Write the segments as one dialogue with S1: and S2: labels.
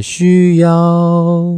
S1: 需要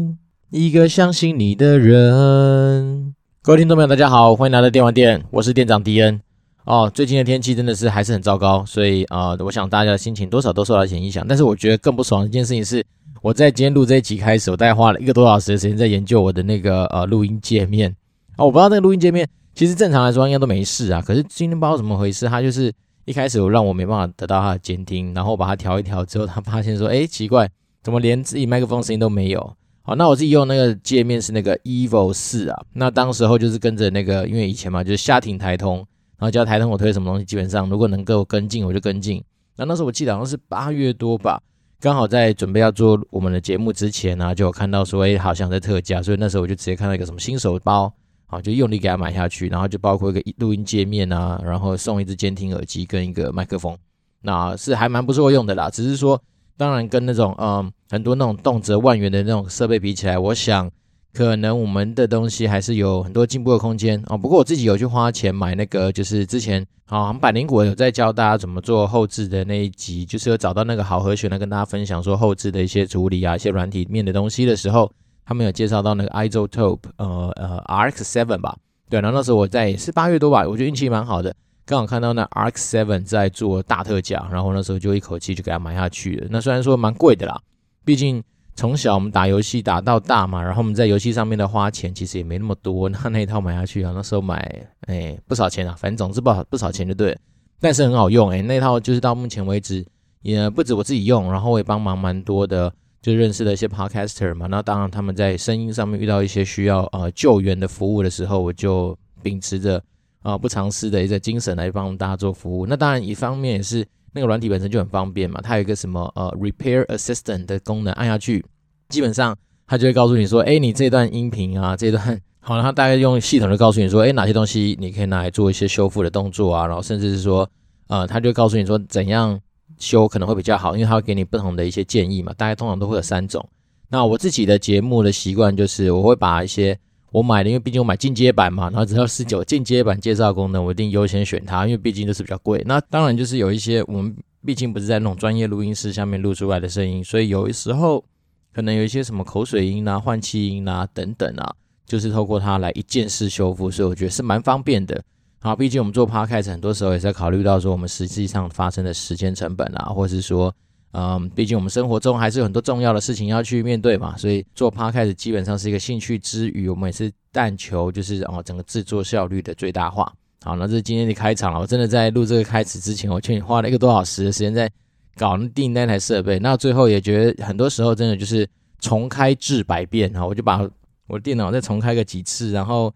S1: 一个相信你的人。各位听众朋友，大家好，欢迎来到电玩店，我是店长迪恩。哦，最近的天气真的是还是很糟糕，所以啊、呃，我想大家的心情多少都受到一些影响。但是我觉得更不爽的一件事情是，我在今天录这一集开始，我大概花了一个多小时的时间在研究我的那个呃录音界面。哦，我不知道那个录音界面，其实正常来说应该都没事啊。可是今天不知道怎么回事，它就是一开始我让我没办法得到它的监听，然后我把它调一调之后，它发现说，哎，奇怪，怎么连自己麦克风声音都没有？好，那我自己用那个界面是那个 Evo 四啊。那当时候就是跟着那个，因为以前嘛，就是瞎听台通，然后叫台通我推什么东西，基本上如果能够跟进，我就跟进。那那时候我记得好像是八月多吧，刚好在准备要做我们的节目之前呢、就有看到说，哎，好像在特价，所以那时候我就直接看到一个什么新手包。好，就用力给它买下去，然后就包括一个录音界面啊，然后送一支监听耳机跟一个麦克风，那是还蛮不错用的啦。只是说，当然跟那种嗯很多那种动辄万元的那种设备比起来，我想可能我们的东西还是有很多进步的空间哦。不过我自己有去花钱买那个，就是之前好像百灵果有在教大家怎么做后置的那一集，就是有找到那个好和弦来跟大家分享说后置的一些处理啊，一些软体面的东西的时候。他们有介绍到那个 Isotope 呃呃 RX7 吧，对，然后那时候我在是八月多吧，我觉得运气蛮好的，刚好看到那 RX7 在做大特价，然后那时候就一口气就给它买下去了。那虽然说蛮贵的啦，毕竟从小我们打游戏打到大嘛，然后我们在游戏上面的花钱其实也没那么多，那那一套买下去啊，那时候买哎不少钱啊，反正总之不少不少钱就对了，但是很好用哎，那套就是到目前为止也不止我自己用，然后我也帮忙蛮多的。就认识了一些 podcaster 嘛，那当然他们在声音上面遇到一些需要呃救援的服务的时候，我就秉持着啊、不藏私的一个精神来帮大家做服务。那当然一方面也是那个软体本身就很方便嘛，它有一个什么呃 repair assistant 的功能，按下去基本上它就会告诉你说，哎，你这段音频啊这段好了，它大概用系统就告诉你说，哎，哪些东西你可以拿来做一些修复的动作啊，然后甚至是说呃，它就告诉你说怎样。修可能会比较好，因为它会给你不同的一些建议嘛。大概通常都会有三种。那我自己的节目的习惯就是，我会把一些我买的，因为毕竟我买进阶版嘛，然后只要十九进阶版介绍功能，我一定优先选它，因为毕竟都是比较贵。那当然就是有一些我们毕竟不是在那种专业录音室下面录出来的声音，所以有的时候可能有一些什么口水音啊、换气音啊等等啊，就是透过它来一键式修复，所以我觉得是蛮方便的。好，毕竟我们做 Podcast 很多时候也在考虑到说我们实际上发生的时间成本啊，或是说，嗯，毕竟我们生活中还是有很多重要的事情要去面对嘛，所以做 Podcast 基本上是一个兴趣之余，我们也是但求就是哦整个制作效率的最大化。好，那这是今天的开场了。我真的在录这个开始之前，我劝你花了一个多小时的时间在搞订那台设备，那最后也觉得很多时候真的就是重开治百变啊，我就把我的电脑再重开个几次，然后。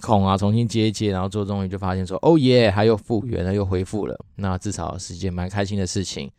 S1: 孔啊，重新接一接，然后做终于就发现说，哦耶，还又复原了，又恢复了。那至少是一件蛮开心的事情。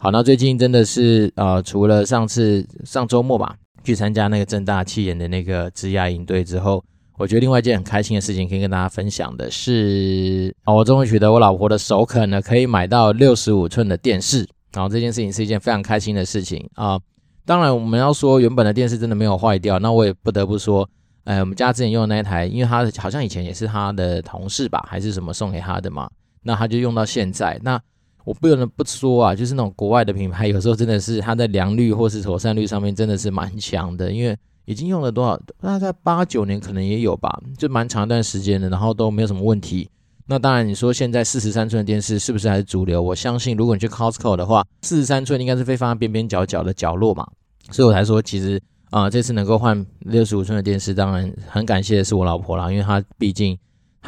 S1: 好，那最近真的是呃，除了上次上周末吧，去参加那个正大气研的那个职涯营队之后，我觉得另外一件很开心的事情可以跟大家分享的是，我终于取得我老婆的首肯呢，可以买到六十五寸的电视。然后这件事情是一件非常开心的事情啊，当然，我们要说原本的电视真的没有坏掉，那我也不得不说。哎，我们家之前用的那一台，因为他好像以前也是他的同事吧，还是什么送给他的嘛，那他就用到现在。那我不能不说啊，就是那种国外的品牌，有时候真的是它的良率或是妥善率上面真的是蛮强的，因为已经用了多少，大概八九年可能也有吧，就蛮长一段时间的，然后都没有什么问题。那当然，你说现在四十三寸的电视是不是还是主流？我相信，如果你去 Costco 的话，四十三寸应该是被放在边边角角的角落嘛，所以我才说其实。啊、这次能够换六十五寸的电视，当然很感谢的是我老婆啦，因为她毕竟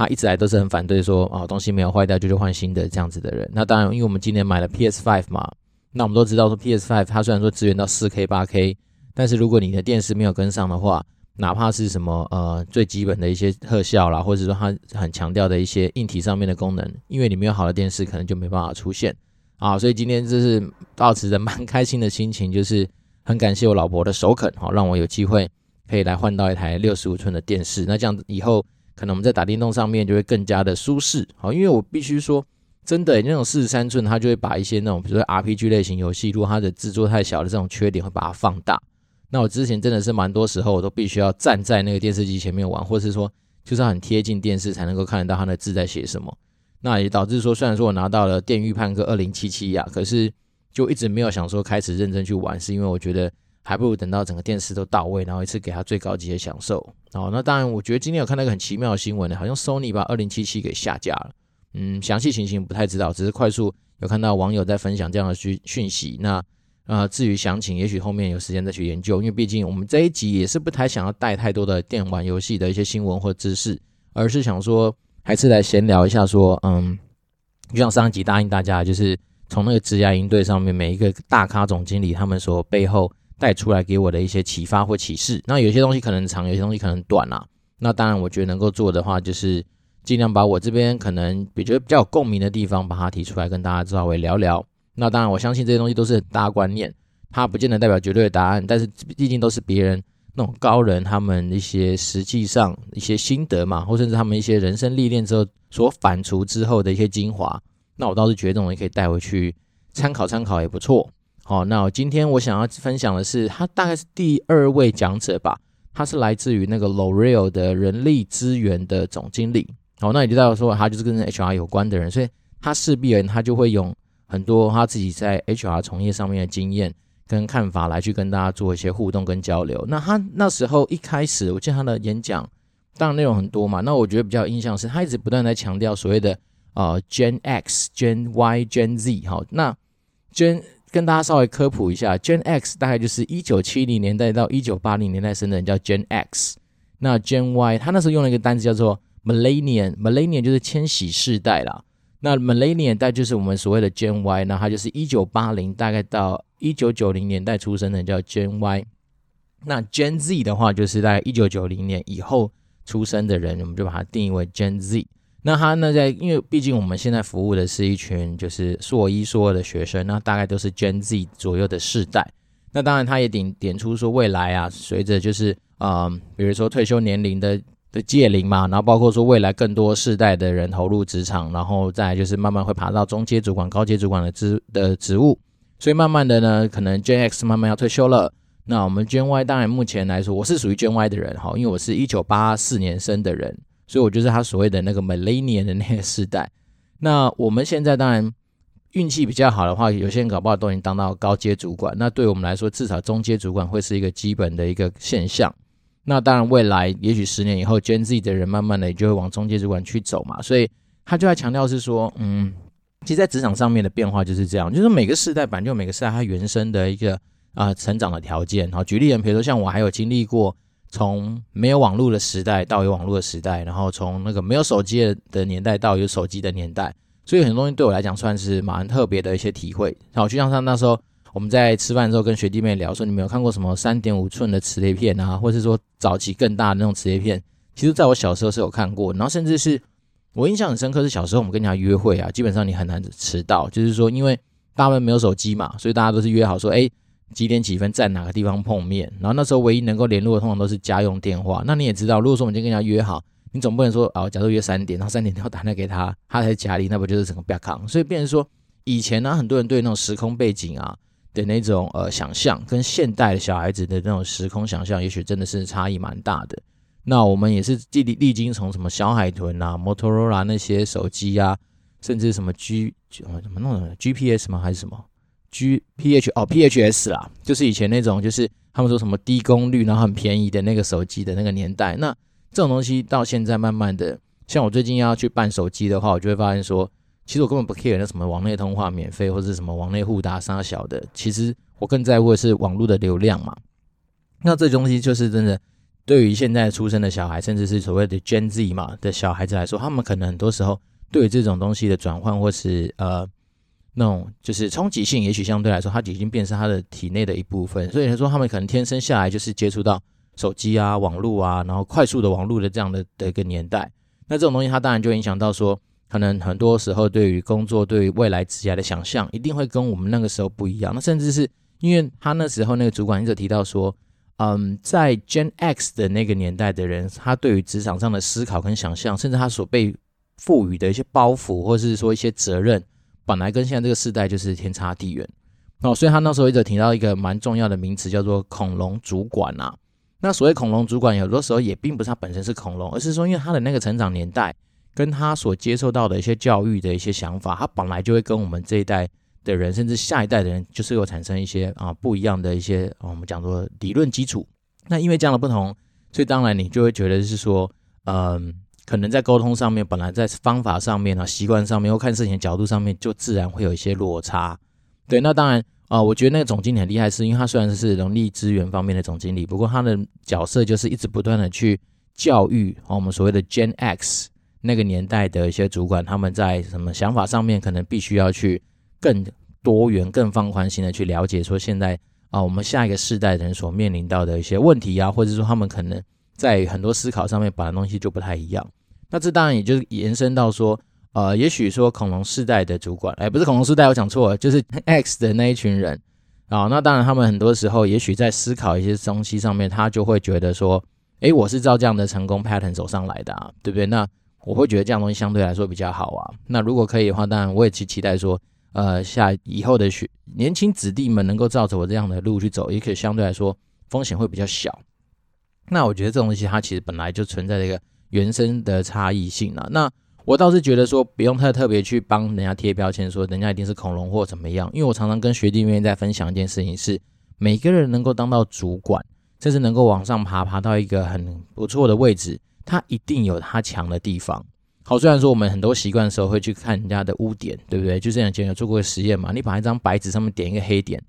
S1: 他一直来都是很反对说啊、东西没有坏掉就去换新的这样子的人。那当然，因为我们今年买了 PS5 嘛，那我们都知道说 PS5 它虽然说支援到四 K 八 K，但是如果你的电视没有跟上的话，哪怕是什么呃最基本的一些特效啦，或者说它很强调的一些硬体上面的功能，因为你没有好的电视，可能就没办法出现啊。所以今天就是抱持着蛮开心的心情，就是。很感谢我老婆的首肯，好让我有机会可以来换到一台六十五寸的电视。那这样子以后可能我们在打电动上面就会更加的舒适，好，因为我必须说，真的那种四十三寸，它就会把一些那种比如说 RPG 类型游戏，如果它的制作太小的这种缺点会把它放大。那我之前真的是蛮多时候我都必须要站在那个电视机前面玩，或是说就是很贴近电视才能够看得到它的字在写什么。那也导致说，虽然说我拿到了《电驭叛客二零七七》呀，可是。就一直没有想说开始认真去玩，是因为我觉得还不如等到整个电视都到位，然后一次给他最高级的享受。哦，那当然，我觉得今天有看到一个很奇妙的新闻呢，好像 Sony 把2077给下架了。嗯，详细情形不太知道，只是快速有看到网友在分享这样的讯讯息。那呃，至于详情，也许后面有时间再去研究，因为毕竟我们这一集也是不太想要带太多的电玩游戏的一些新闻或知识，而是想说还是来闲聊一下，说嗯，就像上一集答应大家，就是。从那个职涯营队上面，每一个大咖总经理他们所背后带出来给我的一些启发或启示，那有些东西可能长，有些东西可能短啦。那当然，我觉得能够做的话，就是尽量把我这边可能比觉得比较有共鸣的地方，把它提出来跟大家稍微聊聊。那当然，我相信这些东西都是很大观念，它不见得代表绝对的答案，但是毕竟都是别人那种高人他们一些实际上一些心得嘛，或甚至他们一些人生历练之后所反刍之后的一些精华。那我倒是觉得这种也可以带回去参考参考也不错。好，那今天我想要分享的是，他大概是第二位讲者吧，他是来自于那个 L'Oreal 的人力资源的总经理。好，那也就代表说他就是跟 HR 有关的人，所以他势必而言他就会用很多他自己在 HR 从业上面的经验跟看法来去跟大家做一些互动跟交流。那他那时候一开始，我记得他的演讲，当然内容很多嘛，那我觉得比较印象是他一直不断在强调所谓的。啊、呃、Gen X、Gen Y、Gen Z，好，那 Gen 跟大家稍微科普一下，Gen X 大概就是一九七零年代到一九八零年代生的人叫 Gen X，那 Gen Y 他那时候用了一个单词叫做 Millennium，Millennium 就是千禧世代啦。那 Millennium 代就是我们所谓的 Gen Y，那他就是一九八零大概到一九九零年代出生的人叫 Gen Y，那 Gen Z 的话就是在一九九零年以后出生的人，我们就把它定义为 Gen Z。那他呢，在因为毕竟我们现在服务的是一群就是硕一硕二的学生，那大概都是 Gen Z 左右的世代。那当然，他也点点出说未来啊，随着就是嗯，比如说退休年龄的的届临嘛，然后包括说未来更多世代的人投入职场，然后再就是慢慢会爬到中阶主管、高阶主管的职的职务。所以慢慢的呢，可能 Gen X 慢慢要退休了。那我们 Gen Y 当然目前来说，我是属于 Gen Y 的人哈，因为我是一九八四年生的人。所以，我就是他所谓的那个 millennial 的那个时代。那我们现在当然运气比较好的话，有些人搞不好都已经当到高阶主管。那对我们来说，至少中阶主管会是一个基本的一个现象。那当然，未来也许十年以后，Gen Z 的人慢慢的也就会往中阶主管去走嘛。所以，他就在强调是说，嗯，其实，在职场上面的变化就是这样，就是每个世代本来就每个世代它原生的一个啊、成长的条件。好，举例人，比如说像我，还有经历过。从没有网络的时代到有网络的时代，然后从那个没有手机的年代到有手机的年代，所以很多东西对我来讲算是蛮特别的一些体会。然后，就像他那时候我们在吃饭的时候跟学弟妹聊说，你们有看过什么三点五寸的磁碟片啊，或是说早期更大的那种磁碟片？其实在我小时候是有看过，然后甚至是我印象很深刻是小时候我们跟人家约会啊，基本上你很难迟到，就是说因为大部分没有手机嘛，所以大家都是约好说，哎。几点几分在哪个地方碰面？然后那时候唯一能够联络的通常都是家用电话。那你也知道，如果说我们今天跟人家约好，你总不能说啊，假如约三点，然后三点电话打那给他，他在家里，那不就是整个不要扛？所以变成说，以前呢、很多人对那种时空背景啊的那种呃想象，跟现代的小孩子的那种时空想象，也许真的是差异蛮大的。那我们也是历历经从什么小海豚啊、摩托罗拉那些手机啊，甚至什么 G 什么弄的 GPS 吗？还是什么？G P H 哦 P H S 啦，就是以前那种，就是他们说什么低功率然后很便宜的那个手机的那个年代。那这种东西到现在慢慢的，像我最近要去办手机的话，我就会发现说，其实我根本不 care 那什么网内通话免费或者什么网内互打杀小的，其实我更在乎的是网络的流量嘛。那这东西就是真的，对于现在出生的小孩，甚至是所谓的 Gen Z 嘛的小孩子来说，他们可能很多时候对于这种东西的转换或是呃。那种就是冲击性，也许相对来说，它已经变成他的体内的一部分。所以他说，他们可能天生下来就是接触到手机啊、网络啊，然后快速的网络的这样的的一个年代。那这种东西，它当然就影响到说，可能很多时候对于工作、对于未来职业的想象，一定会跟我们那个时候不一样。那甚至是因为他那时候那个主管一直提到说，嗯，在 Gen X 的那个年代的人，他对于职场上的思考跟想象，甚至他所被赋予的一些包袱，或者是说一些责任。本来跟现在这个世代就是天差地远哦，所以他那时候一直提到一个蛮重要的名词，叫做“恐龙主管”啊。那所谓“恐龙主管”，有的时候也并不是他本身是恐龙，而是说因为他的那个成长年代，跟他所接受到的一些教育的一些想法，他本来就会跟我们这一代的人，甚至下一代的人，就是有产生一些啊不一样的一些我们讲说理论基础。那因为这样的不同，所以当然你就会觉得是说，嗯，可能在沟通上面，本来在方法上面啊、习惯上面或看事情的角度上面，就自然会有一些落差。对，那当然啊，我觉得那个总经理很厉害，是因为他虽然是人力资源方面的总经理，不过他的角色就是一直不断的去教育啊我们所谓的 Gen X 那个年代的一些主管，他们在什么想法上面可能必须要去更多元、更放宽心的去了解，说现在。啊，我们下一个世代人所面临到的一些问题啊，或者说他们可能在很多思考上面，本来东西就不太一样。那这当然也就是延伸到说，呃，也许说恐龙世代的主管，哎，不是恐龙世代，我讲错了，就是 X 的那一群人啊。那当然，他们很多时候也许在思考一些东西上面，他就会觉得说，哎，我是照这样的成功 pattern 走上来的啊，对不对？那我会觉得这样东西相对来说比较好啊。那如果可以的话，当然我也期期待说。呃，下以后的学年轻子弟们能够照着我这样的路去走，也可以相对来说风险会比较小。那我觉得这种东西它其实本来就存在这个原生的差异性啊。那我倒是觉得说不用太特别去帮人家贴标签，说人家一定是恐龙或怎么样。因为我常常跟学弟妹在分享一件事情是，每个人能够当到主管，甚至能够往上爬，爬到一个很不错的位置，他一定有他强的地方。好，虽然说我们很多习惯的时候会去看人家的污点，对不对？就这样，以前有做过实验嘛？你把一张白纸上面点一个黑点，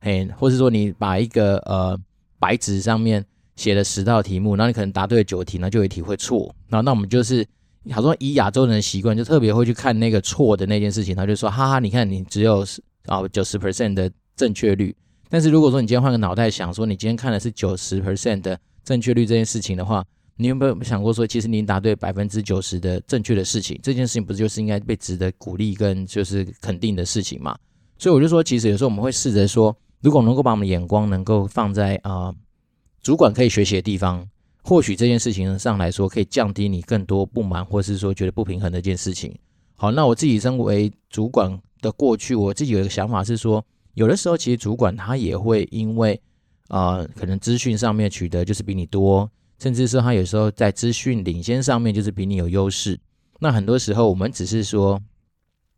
S1: 嘿，或是说你把一个呃白纸上面写了十道题目，然后你可能答对了九题，那就有一题会错。然后那我们就是，好像以亚洲人的习惯，就特别会去看那个错的那件事情，他就说，哈哈，你看你只有啊九十 percent 的正确率。但是如果说你今天换个脑袋想说，你今天看的是九十 percent 的正确率这件事情的话。你有没有想过说，其实你答对百分之九十的正确的事情，这件事情不是就是应该被值得鼓励跟就是肯定的事情吗？所以我就说，其实有时候我们会试着说，如果能够把我们的眼光能够放在啊、主管可以学习的地方，或许这件事情上来说可以降低你更多不满，或是说觉得不平衡的一件事情。好，那我自己身为主管的过去，我自己有一个想法是说，有的时候其实主管他也会因为啊、可能资讯上面取得就是比你多。甚至说他有时候在资讯领先上面就是比你有优势，那很多时候我们只是说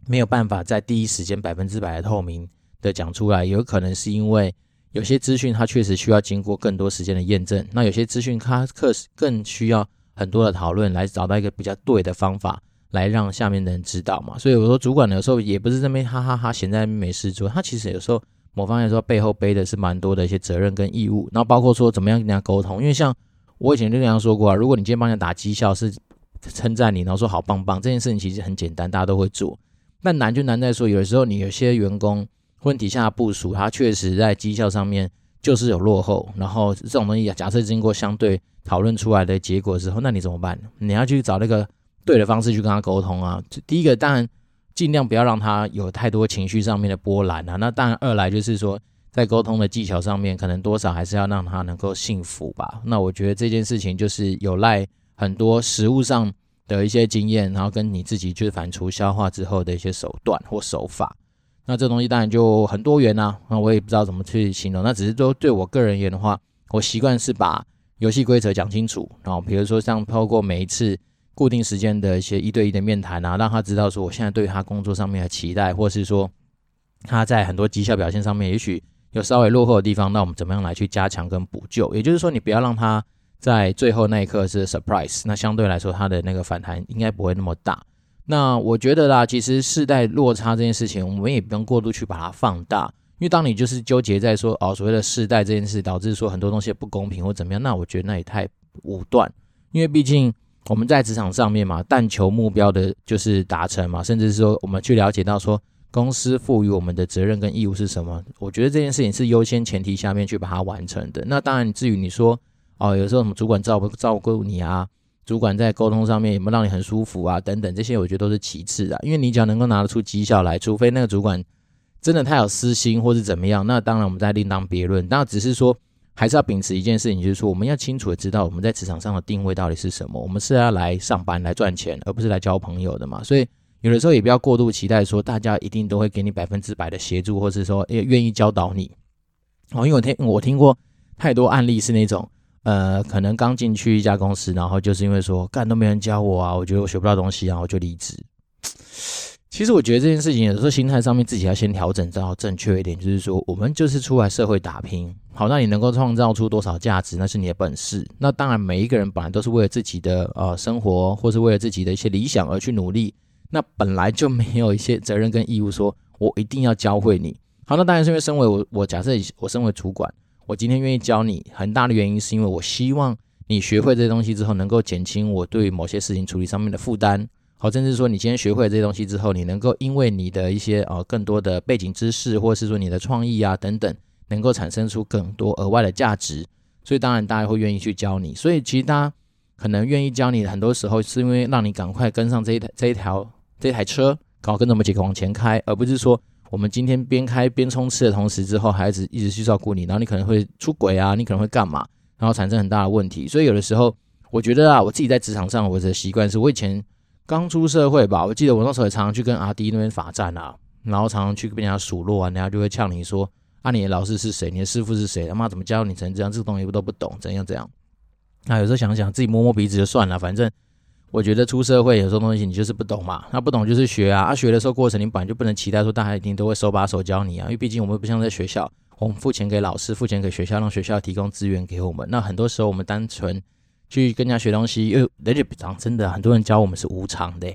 S1: 没有办法在第一时间百分之百的透明的讲出来，有可能是因为有些资讯它确实需要经过更多时间的验证，那有些资讯它可更需要很多的讨论来找到一个比较对的方法来让下面的人知道嘛。所以我说主管有时候也不是这边哈哈哈闲在那边没事做，他其实有时候某方面说背后背的是蛮多的一些责任跟义务，然后包括说怎么样跟人家沟通，因为像。我以前就跟他说过啊，如果你今天帮人家打绩效是称赞你，然后说好棒棒，这件事情其实很简单，大家都会做。但难就难在说，有的时候你有些员工问题下部署，他确实在绩效上面就是有落后。然后这种东西，假设经过相对讨论出来的结果之后，那你怎么办？你要去找那个对的方式去跟他沟通啊。第一个当然尽量不要让他有太多情绪上面的波澜啊。那当然二来就是说。在沟通的技巧上面，可能多少还是要让他能够信服吧。那我觉得这件事情就是有赖很多实务上的一些经验，然后跟你自己去反刍消化之后的一些手段或手法。那这东西当然就很多元啊。那我也不知道怎么去形容。那只是说对我个人而言的话，我习惯是把游戏规则讲清楚。然后比如说像透过每一次固定时间的一些一对一的面谈啊，让他知道说我现在对他工作上面的期待，或是说他在很多绩效表现上面，也许。有稍微落后的地方，那我们怎么样来去加强跟补救？也就是说，你不要让他在最后那一刻是 surprise，那相对来说，他的那个反弹应该不会那么大。那我觉得啦，其实世代落差这件事情，我们也不用过度去把它放大，因为当你就是纠结在说哦，所谓的世代这件事，导致说很多东西不公平或怎么样，那我觉得那也太武断。因为毕竟我们在职场上面嘛，但求目标的就是达成嘛，甚至是说我们去了解到说。公司赋予我们的责任跟义务是什么？我觉得这件事情是优先前提下面去把它完成的。那当然，至于你说哦，有时候什么主管照不照顾你啊，主管在沟通上面有没有让你很舒服啊，等等这些，我觉得都是其次的。因为你只要能够拿得出绩效来，除非那个主管真的太有私心或是怎么样，那当然我们再另当别论。那只是说，还是要秉持一件事情，就是说我们要清楚的知道我们在职场上的定位到底是什么。我们是要来上班来赚钱，而不是来交朋友的嘛。所以。有的时候也不要过度期待说大家一定都会给你百分之百的协助，或是说也愿意教导你。哦，因为我听我听过太多案例是那种，呃，可能刚进去一家公司，然后就是因为说干都没人教我啊，我觉得我学不到东西啊，我就离职。其实我觉得这件事情有时候心态上面自己要先调整到正确一点，就是说我们就是出来社会打拼，好，那你能够创造出多少价值，那是你的本事。那当然，每一个人本来都是为了自己的呃生活，或是为了自己的一些理想而去努力，那本来就没有一些责任跟义务说，我一定要教会你。好，那当然是因为身为我，我假设我身为主管，我今天愿意教你，很大的原因是因为我希望你学会这些东西之后，能够减轻我对某些事情处理上面的负担。好，甚至说你今天学会了这些东西之后，你能够因为你的一些呃更多的背景知识，或者是说你的创意啊等等，能够产生出更多额外的价值，所以当然大家会愿意去教你。所以其实大家可能愿意教你，很多时候是因为让你赶快跟上这一台这一条这一台车，赶快跟着我们几个往前开，而不是说我们今天边开边冲刺的同时之后，孩子一直去照顾你，然后你可能会出轨啊，你可能会干嘛，然后产生很大的问题。所以有的时候我觉得啊，我自己在职场上我的习惯是我以前。刚出社会吧，我记得我那时候也常常去跟阿弟那边罚站啊，然后常常去跟人家数落啊，人家就会呛你说：“啊，你的老师是谁？你的师傅是谁？他妈怎么教你成这样？这个东西我都不懂，怎样怎样？”那有时候想想自己摸摸鼻子就算了，反正我觉得出社会有时候东西你就是不懂嘛，那不懂就是学啊。啊，学的时候过程你本来就不能期待说大家一定都会手把手教你啊，因为毕竟我们不像在学校，我们付钱给老师，付钱给学校，让学校提供资源给我们。那很多时候我们单纯。去跟人家学东西，因为而且讲真的，很多人教我们是无偿的，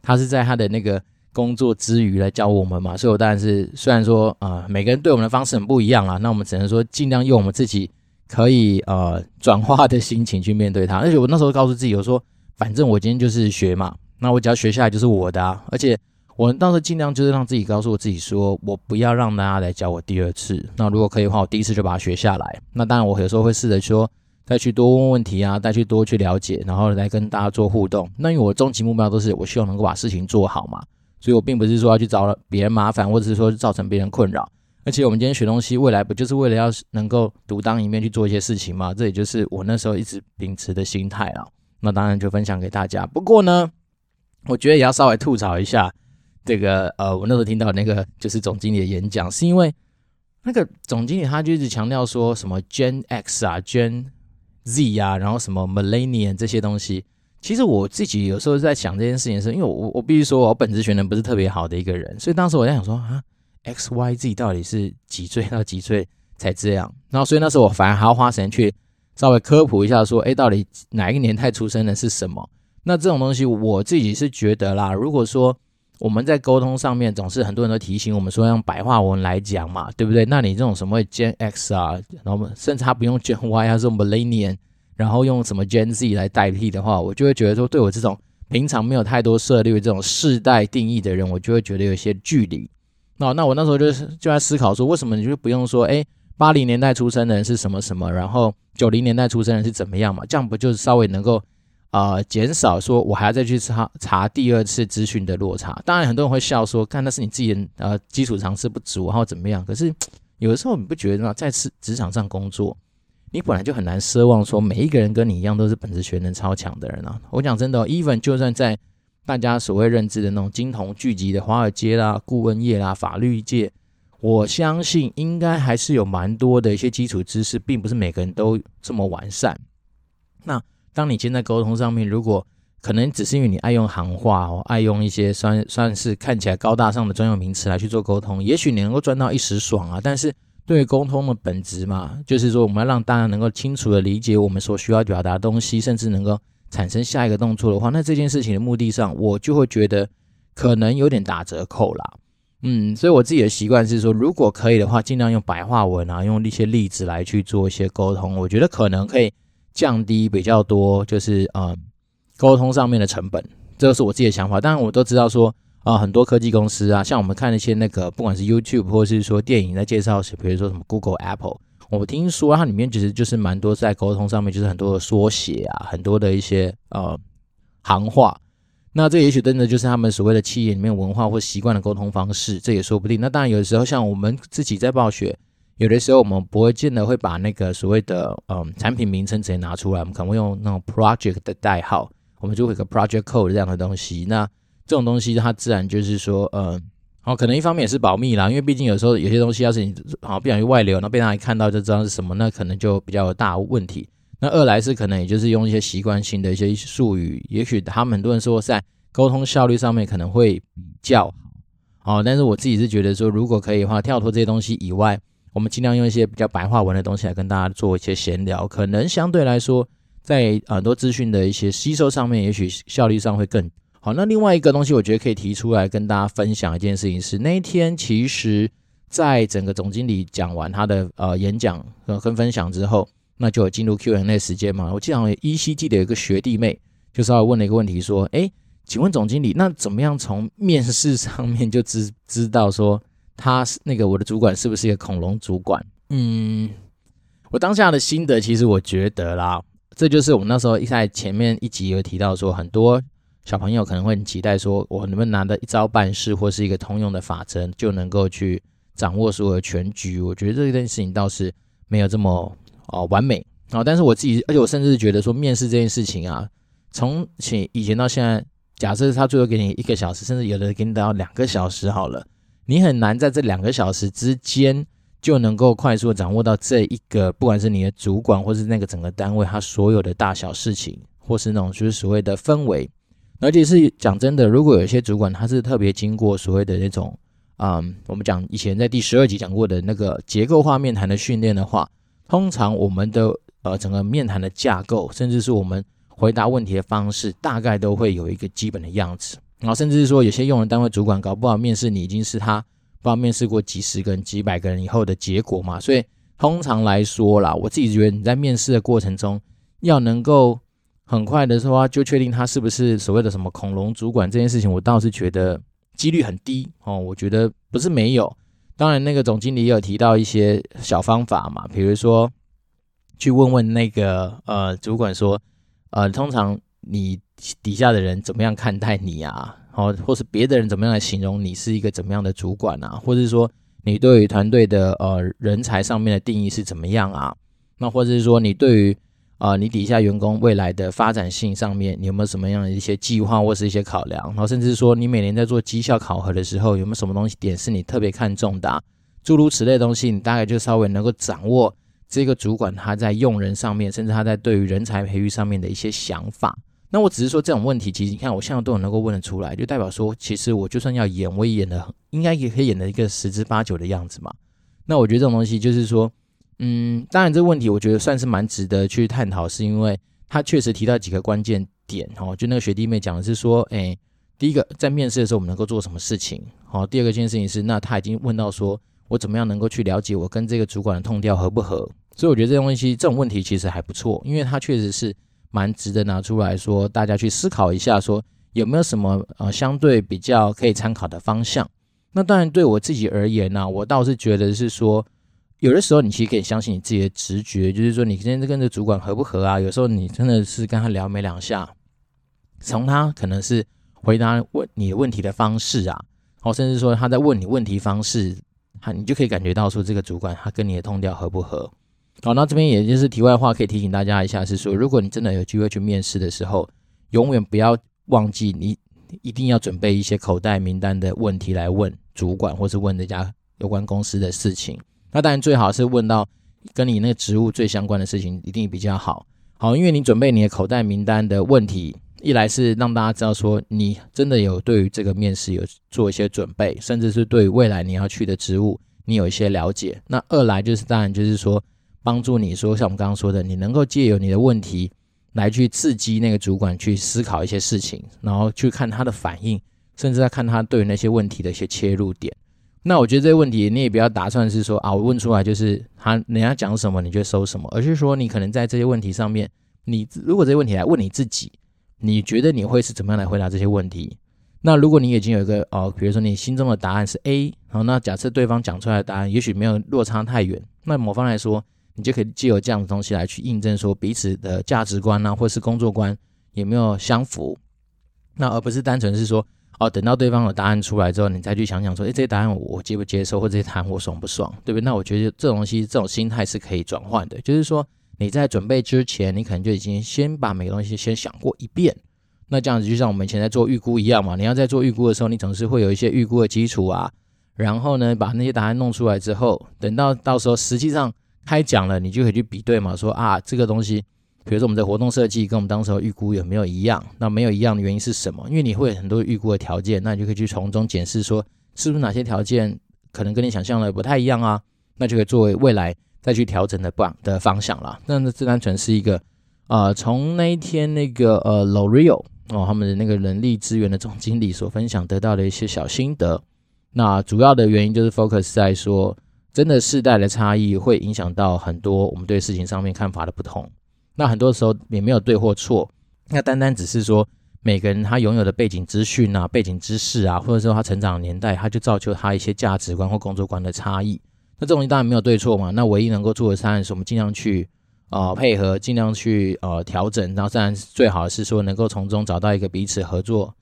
S1: 他是在他的那个工作之余来教我们嘛，所以我当然是虽然说啊、每个人对我们的方式很不一样啊，那我们只能说尽量用我们自己可以呃转化的心情去面对他。而且我那时候告诉自己，我说反正我今天就是学嘛，那我只要学下来就是我的啊。而且我到时候尽量就是让自己告诉我自己说，我不要让大家来教我第二次。那如果可以的话，我第一次就把它学下来。那当然我有时候会试着说。再去多问问题啊，再去多去了解，然后来跟大家做互动。那因为我终极目标都是我希望能够把事情做好嘛，所以我并不是说要去找别人麻烦，或者是说造成别人困扰。而且我们今天学东西，未来不就是为了要能够独当一面去做一些事情吗？这也就是我那时候一直秉持的心态啊。那当然就分享给大家。不过呢，我觉得也要稍微吐槽一下这个呃，我那时候听到那个就是总经理的演讲，是因为那个总经理他就一直强调说什么 Gen X 啊，Gen Z、啊，然后什么 Millennium 这些东西，其实我自己有时候在想这件事情的时候，因为我我必须说，我本职学能不是特别好的一个人，所以当时我在想说啊，X Y Z 到底是几岁到几岁才这样？然后所以那时候我反而还要花时间去稍微科普一下，说，哎，到底哪一个年代出生的是什么？那这种东西我自己是觉得啦，如果说。我们在沟通上面总是很多人都提醒我们说用白话文来讲嘛，对不对？那你这种什么 Gen X 啊，然后甚至他不用 Gen Y 啊，是 Millennium，然后用什么 Gen Z 来代替的话，我就会觉得说，对我这种平常没有太多涉猎这种世代定义的人，我就会觉得有些距离。那那我那时候就是就在思考说，为什么你就不用说，哎，八零年代出生的人是什么什么，然后九零年代出生的人是怎么样嘛？这样不就是稍微能够。呃，减少说我还要再去查查第二次资讯的落差。当然，很多人会笑说，看那是你自己的呃基础常识不足，然后怎么样？可是有的时候你不觉得吗？在职职场上工作，你本来就很难奢望说每一个人跟你一样都是本职学能超强的人啊。我讲真的哦，even 就算在大家所谓认知的那种金童聚集的华尔街啦、顾问业啦、法律界，我相信应该还是有蛮多的一些基础知识，并不是每个人都这么完善。那。当你现在沟通上面，如果可能只是因为你爱用行话哦，爱用一些算算是看起来高大上的专有名词来去做沟通，也许你能够赚到一时爽啊。但是对于沟通的本质嘛，就是说我们要让大家能够清楚的理解我们所需要表达的东西，甚至能够产生下一个动作的话，那这件事情的目的上，我就会觉得可能有点打折扣啦。嗯，所以我自己的习惯是说，如果可以的话，尽量用白话文啊，用一些例子来去做一些沟通，我觉得可能可以。降低比较多，就是呃沟通上面的成本，这个是我自己的想法。当然，我都知道说啊、很多科技公司啊，像我们看那些那个，不管是 YouTube 或是说电影在介绍时，比如说什么 Google、Apple，我听说它里面其实就是蛮多在沟通上面，就是很多的缩写啊，很多的一些呃行话。那这也许真的就是他们所谓的企业里面文化或习惯的沟通方式，这也说不定。那当然，有的时候像我们自己在暴雪。有的时候我们不会见得会把那个所谓的嗯产品名称直接拿出来，我们可能会用那种 project 的代号，我们就会有个 project code 这样的东西。那这种东西它自然就是说，嗯，好，可能一方面也是保密啦，因为毕竟有时候有些东西要是你好不小心外流，那被他一看到就知道是什么，那可能就比较有大问题。那二来是可能也就是用一些习惯性的一些术语，也许他们很多人说在沟通效率上面可能会比较好。哦，但是我自己是觉得说，如果可以的话，跳脱这些东西以外，我们尽量用一些比较白话文的东西来跟大家做一些闲聊，可能相对来说，在很多资讯的一些吸收上面，也许效率上会更好。那另外一个东西，我觉得可以提出来跟大家分享一件事情是，那一天其实在整个总经理讲完他的呃演讲和跟分享之后，那就有进入 Q&A 时间嘛。我记得依稀记得有个学弟妹就稍微问了一个问题，说：“哎，请问总经理，那怎么样从面试上面就知知道说？”他是那个我的主管是不是一个恐龙主管？嗯，我当下的心得其实我觉得啦，这就是我们那时候一在前面一集有提到说，很多小朋友可能会很期待说，我能不能拿的一招半式或是一个通用的法则就能够去掌握所有的全局？我觉得这件事情倒是没有这么哦完美啊。但是我自己，而且我甚至觉得说，面试这件事情啊，从前以前到现在，假设他最多给你一个小时，甚至有的给你到两个小时好了。你很难在这两个小时之间就能够快速的掌握到这一个，不管是你的主管，或是那个整个单位，他所有的大小事情，或是那种就是所谓的氛围。而且是讲真的，如果有些主管他是特别经过所谓的那种，嗯，我们讲以前在第十二集讲过的那个结构化面谈的训练的话，通常我们的呃整个面谈的架构，甚至是我们回答问题的方式，大概都会有一个基本的样子。然后甚至是说，有些用人单位主管搞不好面试你已经是他不好面试过几十个人、几百个人以后的结果嘛。所以通常来说啦，我自己觉得你在面试的过程中要能够很快的说就确定他是不是所谓的什么恐龙主管这件事情，我倒是觉得几率很低哦。我觉得不是没有，当然那个总经理也有提到一些小方法嘛，比如说去问问那个呃主管说，呃，通常你。底下的人怎么样看待你啊？好，或是别的人怎么样来形容你是一个怎么样的主管啊？或者是说你对于团队的呃人才上面的定义是怎么样啊？那或者是说你对于啊你底下员工未来的发展性上面，你有没有什么样的一些计划或是一些考量？然后甚至说你每年在做绩效考核的时候，有没有什么东西点是你特别看重的？诸如此类的东西，你大概就稍微能够掌握这个主管他在用人上面，甚至他在对于人才培育上面的一些想法。那我只是说这种问题，其实你看我现在都有能够问得出来，就代表说，其实我就算要演，我也演的应该也可以演的一个十之八九的样子嘛。那我觉得这种东西就是说，嗯，当然这个问题我觉得算是蛮值得去探讨，是因为他确实提到几个关键点哦。就那个学弟妹讲的是说，哎，第一个在面试的时候我们能够做什么事情？好，第二个件事情是，那他已经问到说我怎么样能够去了解我跟这个主管的痛调合不合？所以我觉得这种东西这种问题其实还不错，因为他确实是。蛮值得拿出来说，大家去思考一下，说有没有什么呃相对比较可以参考的方向。那当然对我自己而言呢、我倒是觉得是说，有的时候你其实可以相信你自己的直觉，就是说你今天跟这主管合不合啊？有时候你真的是跟他聊没两下，从他可能是回答问你的问题的方式啊，哦，甚至说他在问你问题方式，他你就可以感觉到说这个主管他跟你的通调合不合。好，那这边也就是题外话，可以提醒大家一下，是说，如果你真的有机会去面试的时候，永远不要忘记，你一定要准备一些口袋名单的问题来问主管，或是问这家有关公司的事情。那当然最好是问到跟你那个职务最相关的事情，一定比较好。好，因为你准备你的口袋名单的问题，一来是让大家知道说你真的有对于这个面试有做一些准备，甚至是对于未来你要去的职务你有一些了解。那二来就是当然就是说。帮助你说，像我们刚刚说的，你能够借由你的问题来去刺激那个主管去思考一些事情，然后去看他的反应，甚至在看他对于那些问题的一些切入点。那我觉得这些问题你也不要打算是说啊，我问出来就是他人家讲什么你就收什么，而是说你可能在这些问题上面，你如果这些问题来问你自己，你觉得你会是怎么样来回答这些问题？那如果你已经有一个哦，比如说你心中的答案是 A，好，那假设对方讲出来的答案也许没有落差太远，那某方来说。你就可以借由这样的东西来去印证说彼此的价值观啊，或是工作观有没有相符，那而不是单纯是说哦，等到对方的答案出来之后，你再去想想说，诶，这些答案我接不接受，或者这些答案我爽不爽，对不对？那我觉得这种东西，这种心态是可以转换的，就是说你在准备之前，你可能就已经先把每个东西先想过一遍，那这样子就像我们以前在做预估一样嘛，你要在做预估的时候，你总是会有一些预估的基础啊，然后呢，把那些答案弄出来之后，等到到时候实际上。开讲了，你就可以去比对嘛，说啊，这个东西比如说我们的活动设计跟我们当时预估有没有一样？那没有一样的原因是什么？因为你会有很多预估的条件，那你就可以去从中检视说，是不是哪些条件可能跟你想象的不太一样啊？那就可以作为未来再去调整的方的方向了。那这单纯是一个，呃，从那一天那个呃 L'Oreal 哦，他们的那个人力资源的总经理所分享得到的一些小心得。那主要的原因就是 focus 在说，真的世代的差异会影响到很多我们对事情上面看法的不同。那很多时候也没有对或错，那单单只是说每个人他拥有的背景资讯啊、背景知识啊，或者说他成长年代，他就造就他一些价值观或工作观的差异。那这种东西当然没有对错嘛。那唯一能够做的当然是我们尽量去呃配合，尽量去呃调整。然后当然最好是说能够从中找到一个彼此合作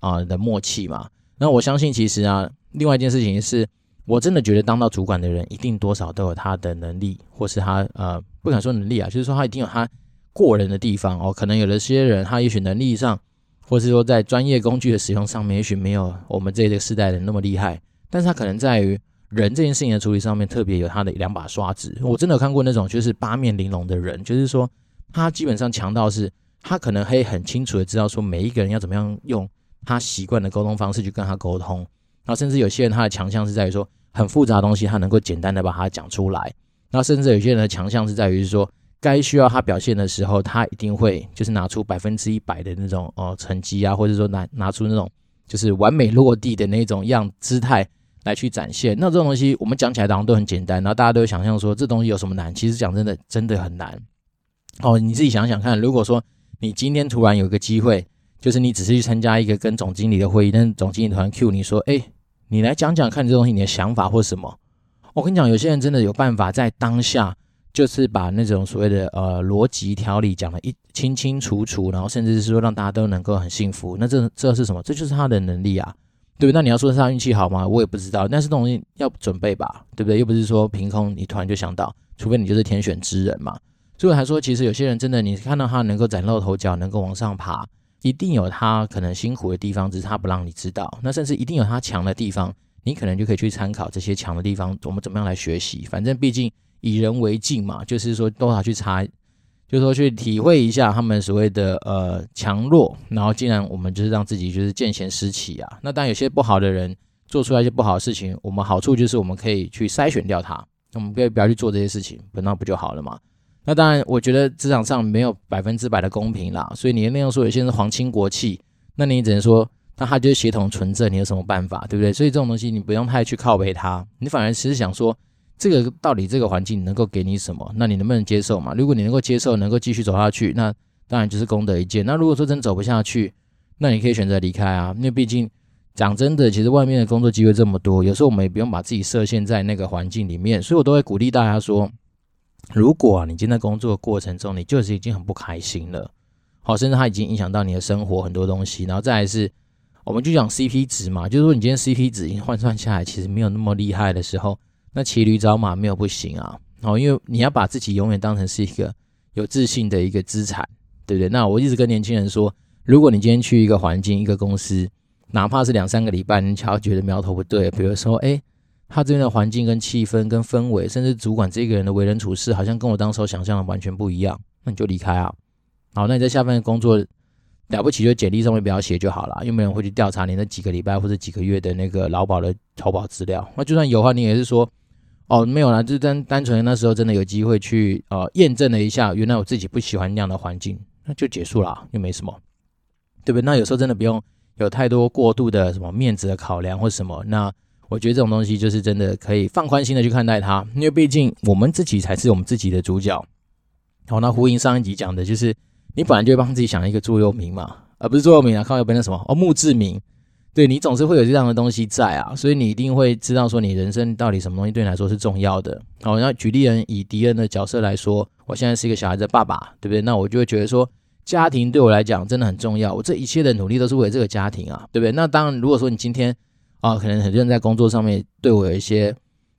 S1: 啊、的默契嘛。那我相信其实啊，另外一件事情是，我真的觉得当到主管的人一定多少都有他的能力，或是他呃。不敢说能力啊，就是说他一定有他过人的地方哦。可能有的些人他也许能力上，或是说在专业工具的使用上面，也许没有我们这一个世代人那么厉害。但是他可能在于人这件事情的处理上面，特别有他的两把刷子。我真的有看过那种就是八面玲珑的人，就是说他基本上强到是，他可能可以很清楚的知道说每一个人要怎么样用他习惯的沟通方式去跟他沟通。然后甚至有些人他的强项是在于说很复杂的东西，他能够简单的把它讲出来。那甚至有些人的强项是在于说，该需要他表现的时候，他一定会就是拿出百分之一百的那种哦成绩啊，或者说拿拿出那种就是完美落地的那种样姿态来去展现。那这种东西我们讲起来好像都很简单，然后大家都会想象说这东西有什么难？其实讲真的，真的很难。哦，你自己想想看，如果说你今天突然有个机会，就是你只是去参加一个跟总经理的会议，但是总经理突然 cue 你说，哎，你来讲讲看这东西你的想法或什么。我跟你讲，有些人真的有办法在当下，就是把那种所谓的呃逻辑条理讲得一清清楚楚，然后甚至是说让大家都能够很幸福。那这这是什么？这就是他的能力啊，对不对？那你要说他运气好吗？我也不知道。但是东西要准备吧，对不对？又不是说凭空你突然就想到，除非你就是天选之人嘛。所以还说，其实有些人真的，你看到他能够崭露头角，能够往上爬，一定有他可能辛苦的地方，只是他不让你知道。那甚至一定有他强的地方。你可能就可以去参考这些强的地方，我们怎么样来学习？反正毕竟以人为镜嘛，就是说多少去查，就是说去体会一下他们所谓的呃强弱。然后既然我们就是让自己就是见贤思齐啊。那当然有些不好的人做出来一些不好的事情，我们好处就是我们可以去筛选掉他，我们可以不要去做这些事情，那不就好了嘛？那当然，我觉得职场上没有百分之百的公平啦，所以你那样说有些人是皇亲国戚，那你只能说。那他就是血统纯正，你有什么办法，对不对？所以这种东西你不用太去靠背他，你反而其实想说，这个到底这个环境能够给你什么？那你能不能接受嘛？如果你能够接受，能够继续走下去，那当然就是功德一件。那如果说真走不下去，那你可以选择离开啊。因为毕竟讲真的，其实外面的工作机会这么多，有时候我们也不用把自己设限在那个环境里面。所以我都会鼓励大家说，如果啊，你今天工作过程中，你就是已经很不开心了，好，甚至它已经影响到你的生活很多东西，然后再来是。我们就讲 CP 值嘛，就是说你今天 CP 值已经换算下来，其实没有那么厉害的时候，那骑驴找马没有不行啊。哦，因为你要把自己永远当成是一个有自信的一个资产，对不对？那我一直跟年轻人说，如果你今天去一个环境、一个公司，哪怕是两三个礼拜，你只要觉得苗头不对，比如说，哎，他这边的环境跟气氛跟氛围，甚至主管这个人的为人处事，好像跟我当时候想象的完全不一样，那你就离开啊。好，那你在下份工作。了不起就简历上面不要写就好了，又没人会去调查你那几个礼拜或者几个月的那个劳保的投保资料。那就算有的话，你也是说，哦，没有啦，就单单纯那时候真的有机会去呃验证了一下，原来我自己不喜欢那样的环境，那就结束了，又没什么，对不对？那有时候真的不用有太多过度的什么面子的考量或什么。那我觉得这种东西就是真的可以放宽心的去看待它，因为毕竟我们自己才是我们自己的主角。好，那呼应上一集讲的就是。你本来就会帮自己想一个座右铭嘛，而不是座右铭啊，靠右边的什么哦，墓志铭。对，你总是会有这样的东西在啊，所以你一定会知道说你人生到底什么东西对你来说是重要的。好，那举例人以迪恩的角色来说，我现在是一个小孩的爸爸，对不对？那我就会觉得说，家庭对我来讲真的很重要，我这一切的努力都是为了这个家庭啊，对不对？那当然，如果说你今天啊，可能很多人在工作上面对我有一些。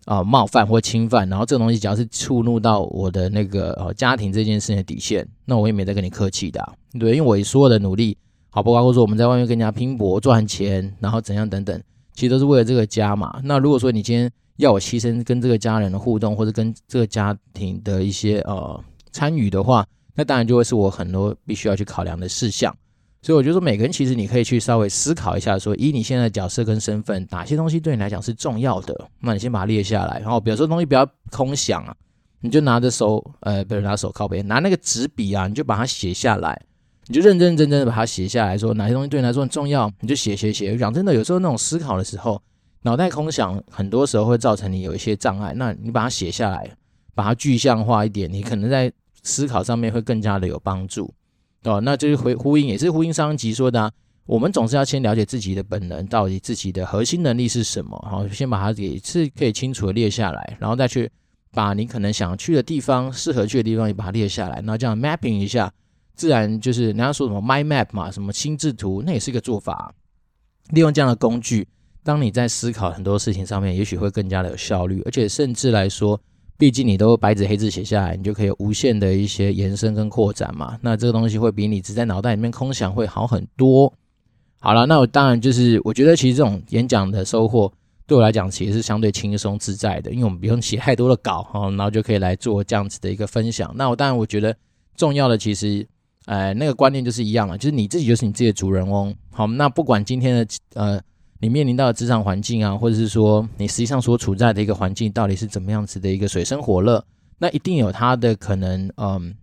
S1: 啊，冒犯或侵犯，然后这个东西只要是触怒到我的那个呃家庭这件事情的底线，那我也没在跟你客气的，对，因为我所有的努力，好不包括说我们在外面跟人家拼搏赚钱，然后怎样等等，其实都是为了这个家嘛。那如果说你今天要我牺牲跟这个家人的互动，或者跟这个家庭的一些呃参与的话，那当然就会是我很多必须要去考量的事项。所以我觉得说，每个人其实你可以去稍微思考一下说，以你现在的角色跟身份，哪些东西对你来讲是重要的，那你先把它列下来。然后比如说东西不要空想啊，你就拿着手，呃，不是拿手靠背，拿那个纸笔啊，你就把它写下来，你就认认真真的把它写下来说，哪些东西对你来说很重要，你就写写写。讲真的，有时候那种思考的时候，脑袋空想，很多时候会造成你有一些障碍。那你把它写下来，把它具象化一点，你可能在思考上面会更加的有帮助。哦，那就是回呼应，也是呼应上一集说的啊，我们总是要先了解自己的本能，到底自己的核心能力是什么，好，先把它给是可以清楚的列下来，然后再去把你可能想去的地方、适合去的地方也把它列下来，那这样 mapping 一下，自然就是人家说什么 mind map 嘛，什么心智图，那也是一个做法。利用这样的工具，当你在思考很多事情上面，也许会更加的有效率，而且甚至来说。毕竟你都白纸黑字写下来，你就可以无限的一些延伸跟扩展嘛。那这个东西会比你只在脑袋里面空想会好很多。好了，那我当然就是我觉得其实这种演讲的收获对我来讲其实是相对轻松自在的，因为我们不用写太多的稿哈，然后就可以来做这样子的一个分享。那我当然我觉得重要的其实，呃，那个观念就是一样了，就是你自己就是你自己的主人翁。好，那不管今天的呃。你面临到的职场环境啊，或者是说你实际上所处在的一个环境到底是怎么样子的一个水深火热，那一定有它的可能，嗯，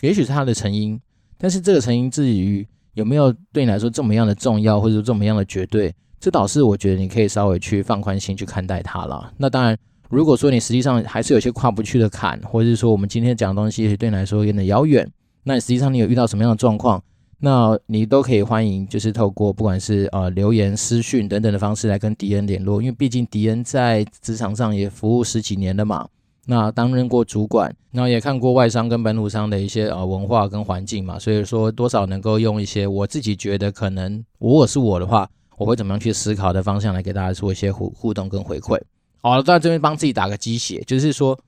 S1: 也许是它的成因，但是这个成因至于有没有对你来说这么样的重要，或者说这么样的绝对，这倒是我觉得你可以稍微去放宽心去看待它了。那当然，如果说你实际上还是有些跨不去的坎，或者是说我们今天讲的东西也许对你来说有点遥远，那你实际上你有遇到什么样的状况？那你都可以欢迎，就是透过不管是呃留言、私讯等等的方式来跟迪恩联络，因为毕竟迪恩在职场上也服务十几年了嘛，那担任过主管，那也看过外商跟本土商的一些呃文化跟环境嘛，所以说多少能够用一些我自己觉得可能如果是我的话，我会怎么样去思考的方向来给大家做一些互互动跟回馈。好了，在这边帮自己打个鸡血，就是说，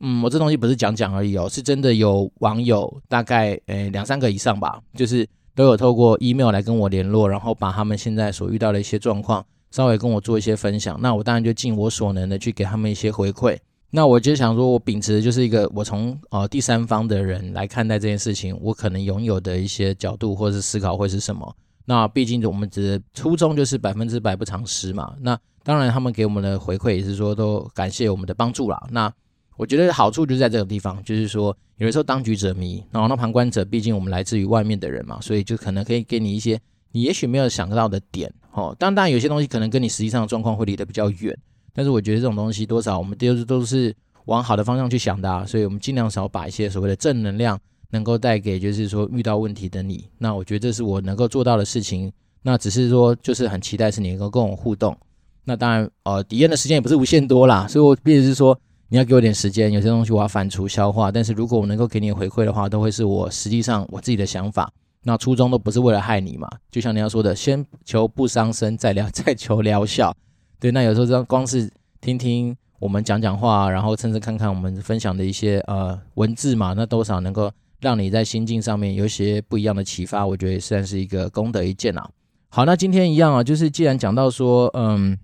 S1: 嗯，我这东西不是讲讲而已哦，是真的有网友大概诶两三个以上吧，就是。都有透过 email 来跟我联络，然后把他们现在所遇到的一些状况稍微跟我做一些分享。那我当然就尽我所能的去给他们一些回馈。那我就想说，我秉持的就是一个我从呃第三方的人来看待这件事情，我可能拥有的一些角度或是思考会是什么。那毕竟我们只初衷就是百分之百不藏私嘛。那当然他们给我们的回馈也是说都感谢我们的帮助啦。那我觉得好处就在这个地方，就是说，有的时候当局者迷，然后那旁观者，毕竟我们来自于外面的人嘛，所以就可能可以给你一些你也许没有想到的点，哦。当然，当然有些东西可能跟你实际上的状况会离得比较远，但是我觉得这种东西多少我们都是都是往好的方向去想的啊，所以我们尽量少把一些所谓的正能量能够带给就是说遇到问题的你。那我觉得这是我能够做到的事情。那只是说就是很期待是你能够跟我互动。那当然，呃，体验的时间也不是无限多啦，所以我必须是说。你要给我点时间，有些东西我要反刍消化。但是如果我能够给你回馈的话，都会是我实际上我自己的想法。那初衷都不是为了害你嘛，就像你要说的，先求不伤身，再疗 再求疗效。对，那有时候这样光是听听我们讲讲话，然后甚至看看我们分享的一些呃文字嘛，那多少能够让你在心境上面有一些不一样的启发，我觉得也算是一个功德一件啊。好，那今天一样啊，就是既然讲到说，嗯。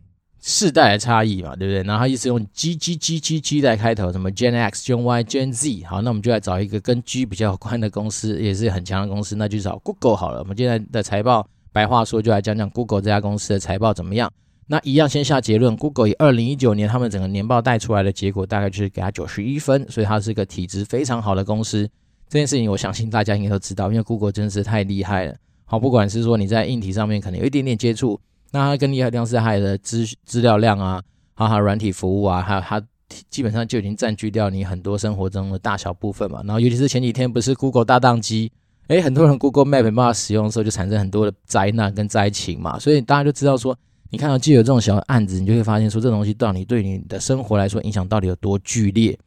S1: 世代的差异嘛，对不对？然后他一直用 G G G G G 来开头，什么 Gen X、Gen Y、Gen Z。好，那我们就来找一个跟 G 比较有关的公司，也是很强的公司，那就找 Google 好了。我们现在的财报，白话说就来讲讲 Google 这家公司的财报怎么样。那一样先下结论，Google 以二零一九年他们整个年报带出来的结果，大概就是给他九十一分，所以它是一个体质非常好的公司。这件事情我相信大家应该都知道，因为 Google 真的是太厉害了。好，不管是说你在硬体上面可能有一点点接触。那它更厉害的地方是它的资资料量啊，还有它软体服务啊，还有它基本上就已经占据掉你很多生活中的大小部分嘛。然后尤其是前几天不是 Google 大当机，诶，很多人 Google Map 没办法使用的时候，就产生很多的灾难跟灾情嘛。所以大家就知道说，你看到既有这种小案子，你就会发现说，这东西到底对你的生活来说影响到底有多剧烈。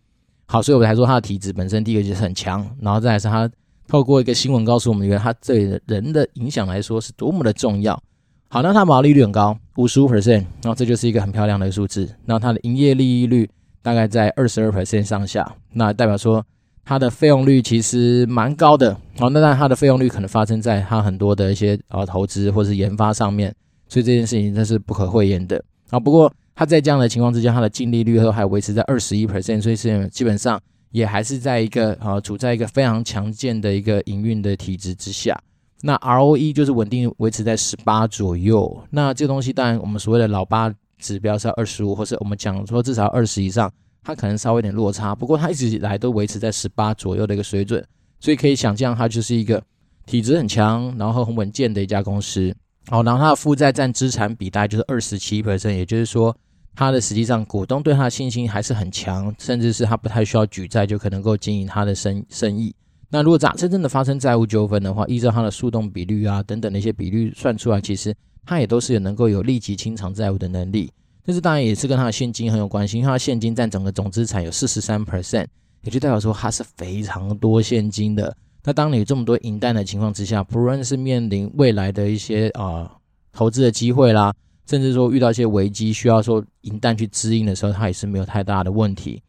S1: 好，所以我才说它的体质本身第一个就是很强，然后再来是它透过一个新闻告诉我们，原来它对人的影响来说是多么的重要。好，那它毛利率很高，五十五 percent，然后这就是一个很漂亮的数字。那它的营业利益率大概在二十二 percent 上下，那代表说它的费用率其实蛮高的。哦，那但它的费用率可能发生在它很多的一些呃投资或是研发上面，所以这件事情真是不可讳言的。啊，不过它在这样的情况之下，它的净利率都还维持在二十一 percent，所以是基本上也还是在一个啊处在一个非常强健的一个营运的体质之下。那 ROE 就是稳定维持在十八左右。那这个东西当然我们所谓的老八指标是要二十五，或是我们讲说至少二十以上，它可能稍微有点落差。不过它一直以来都维持在十八左右的一个水准，所以可以想象它就是一个体质很强，然后很稳健的一家公司。好，然后它的负债占资产比大概就是二十七 percent，也就是说，它的实际上股东对它的信心还是很强，甚至是它不太需要举债就可能够经营它的生生意。那如果假真正的发生债务纠纷的话，依照它的速动比率啊等等的一些比率算出来，其实它也都是有能够有立即清偿债务的能力。但是当然也是跟它的现金很有关系，因为它现金占整个总资产有四十三 percent，也就代表说它是非常多现金的。那当你这么多银弹的情况之下，不论是面临未来的一些啊、投资的机会啦，甚至说遇到一些危机需要说银弹去支应的时候，它也是没有太大的问题。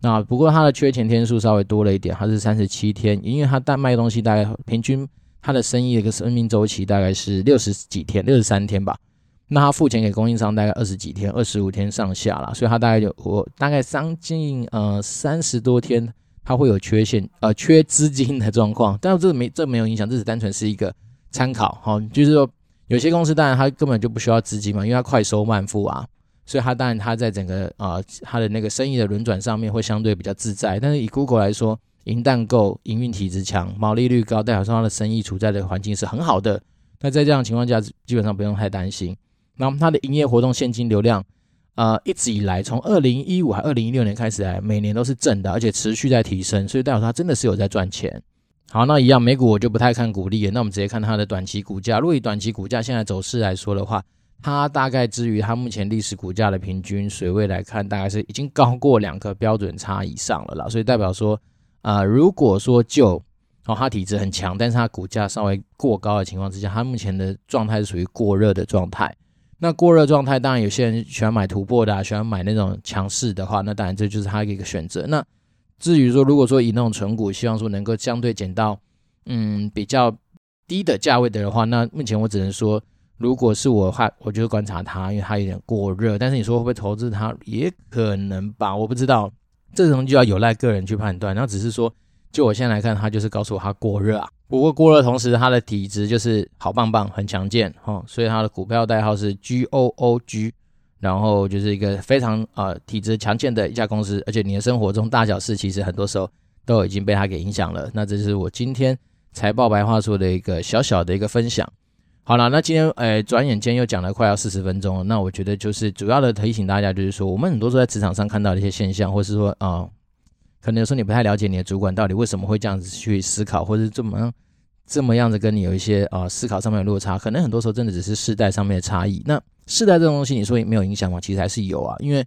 S1: 那不过它的缺钱天数稍微多了一点，它是三十七天，因为它单卖东西大概平均它的生意的一个生命周期大概是六十几天，六十三天吧。那他付钱给供应商大概二十几天，二十五天上下啦，所以他大概就我大概将近呃三十多天。它会有缺陷，呃，缺资金的状况，但是这个没这没有影响，这只单纯是一个参考，哈，就是说有些公司当然它根本就不需要资金嘛，因为它快收慢付啊，所以它当然它在整个啊、呃、它的那个生意的轮转上面会相对比较自在。但是以 Google 来说，银蛋够，营运体质强，毛利率高，代表说它的生意处在的环境是很好的。那在这样情况下，基本上不用太担心。那么它的营业活动现金流量。呃，一直以来，从二零一五还二零一六年开始来，每年都是正的，而且持续在提升，所以代表它真的是有在赚钱。好，那一样美股我就不太看股利了，那我们直接看它的短期股价。如果以短期股价现在走势来说的话，它大概至于它目前历史股价的平均水位来看，大概是已经高过两个标准差以上了啦。所以代表说，呃，如果说就哦，它体质很强，但是它股价稍微过高的情况之下，它目前的状态是属于过热的状态。那过热状态，当然有些人喜欢买突破的啊，喜欢买那种强势的话，那当然这就是它的一个选择。那至于说，如果说以那种存股，希望说能够相对捡到嗯比较低的价位的话，那目前我只能说，如果是我的话，我就会观察它，因为它有点过热。但是你说会不会投资它，也可能吧，我不知道，这种就要有赖个人去判断。那只是说。就我现在来看，它就是告诉我它过热啊。不过过热同时，它的体质就是好棒棒，很强健哈。所以它的股票代号是 G O O G，然后就是一个非常呃体质强健的一家公司。而且你的生活中大小事，其实很多时候都已经被它给影响了。那这是我今天财报白话说的一个小小的一个分享。好了，那今天诶转眼间又讲了快要四十分钟了。那我觉得就是主要的提醒大家，就是说我们很多时候在职场上看到的一些现象，或是说啊。可能有时候你不太了解你的主管到底为什么会这样子去思考，或者是这么这么样子跟你有一些啊、思考上面的落差。可能很多时候真的只是世代上面的差异。那世代这种东西，你说也没有影响吗？其实还是有啊，因为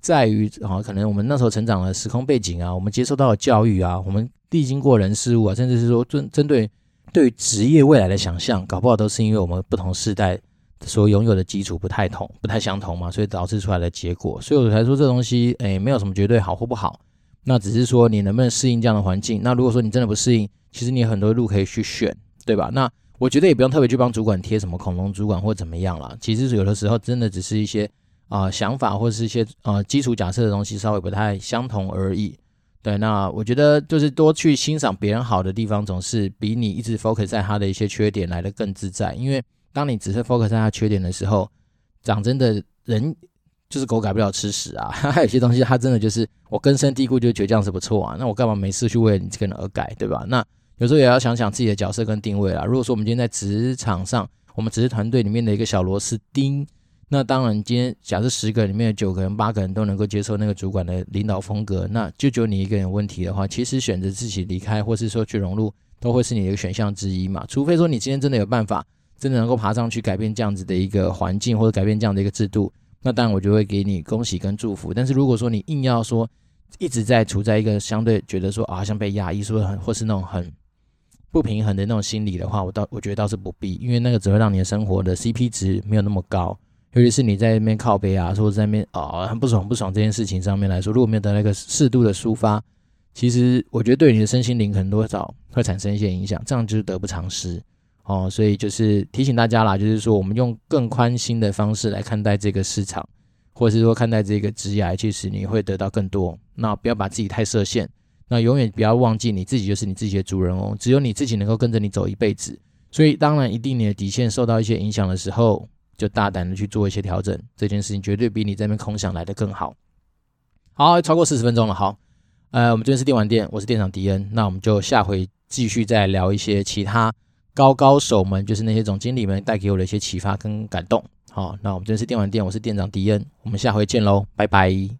S1: 在于啊，可能我们那时候成长的时空背景啊，我们接受到的教育啊，我们历经过人事物啊，甚至是说针针对对于职业未来的想象，搞不好都是因为我们不同世代所拥有的基础不太同、不太相同嘛，所以导致出来的结果。所以我才说这东西，哎，没有什么绝对好或不好。那只是说你能不能适应这样的环境？那如果说你真的不适应，其实你有很多路可以去选，对吧？那我觉得也不用特别去帮主管贴什么恐龙主管或怎么样啦。其实有的时候真的只是一些啊、想法或者是一些啊、基础假设的东西稍微不太相同而已。对，那我觉得就是多去欣赏别人好的地方，总是比你一直 focus 在他的一些缺点来得更自在。因为当你只是 focus 在他缺点的时候，讲真的人。就是狗改不了吃屎啊！还有些东西，它真的就是我根深蒂固就觉得这样是不错啊。那我干嘛没事去为了你这个人而改，对吧？那有时候也要想想自己的角色跟定位啦。如果说我们今天在职场上，我们只是团队里面的一个小螺丝钉，那当然今天假设十个里面有九个人、八个人都能够接受那个主管的领导风格，那就只有你一个人有问题的话，其实选择自己离开，或是说去融入，都会是你的一个选项之一嘛。除非说你今天真的有办法，真的能够爬上去改变这样子的一个环境，或者改变这样的一个制度。那当然，我就会给你恭喜跟祝福。但是如果说你硬要说一直在处在一个相对觉得说啊，像被压抑，说很或是那种很不平衡的那种心理的话，我倒我觉得倒是不必，因为那个只会让你的生活的 CP 值没有那么高。尤其是你在那边靠背啊，或者在那边啊很不爽不爽这件事情上面来说，如果没有得到一个适度的抒发，其实我觉得对你的身心灵可能多少会产生一些影响，这样就是得不偿失。哦，所以就是提醒大家啦，就是说我们用更宽心的方式来看待这个市场，或者是说看待这个职涯，其实你会得到更多。那不要把自己太设限，那永远不要忘记你自己就是你自己的主人哦，只有你自己能够跟着你走一辈子。所以当然，一定你的底线受到一些影响的时候，就大胆的去做一些调整。这件事情绝对比你在那边空想来的更好。好，超过四十分钟了，好，呃，我们这边是电玩店，我是店长迪恩，那我们就下回继续再聊一些其他高高手们，就是那些总经理们带给我的一些启发跟感动。好，那我们这边是电玩店，我是店长迪恩，我们下回见喽，拜拜。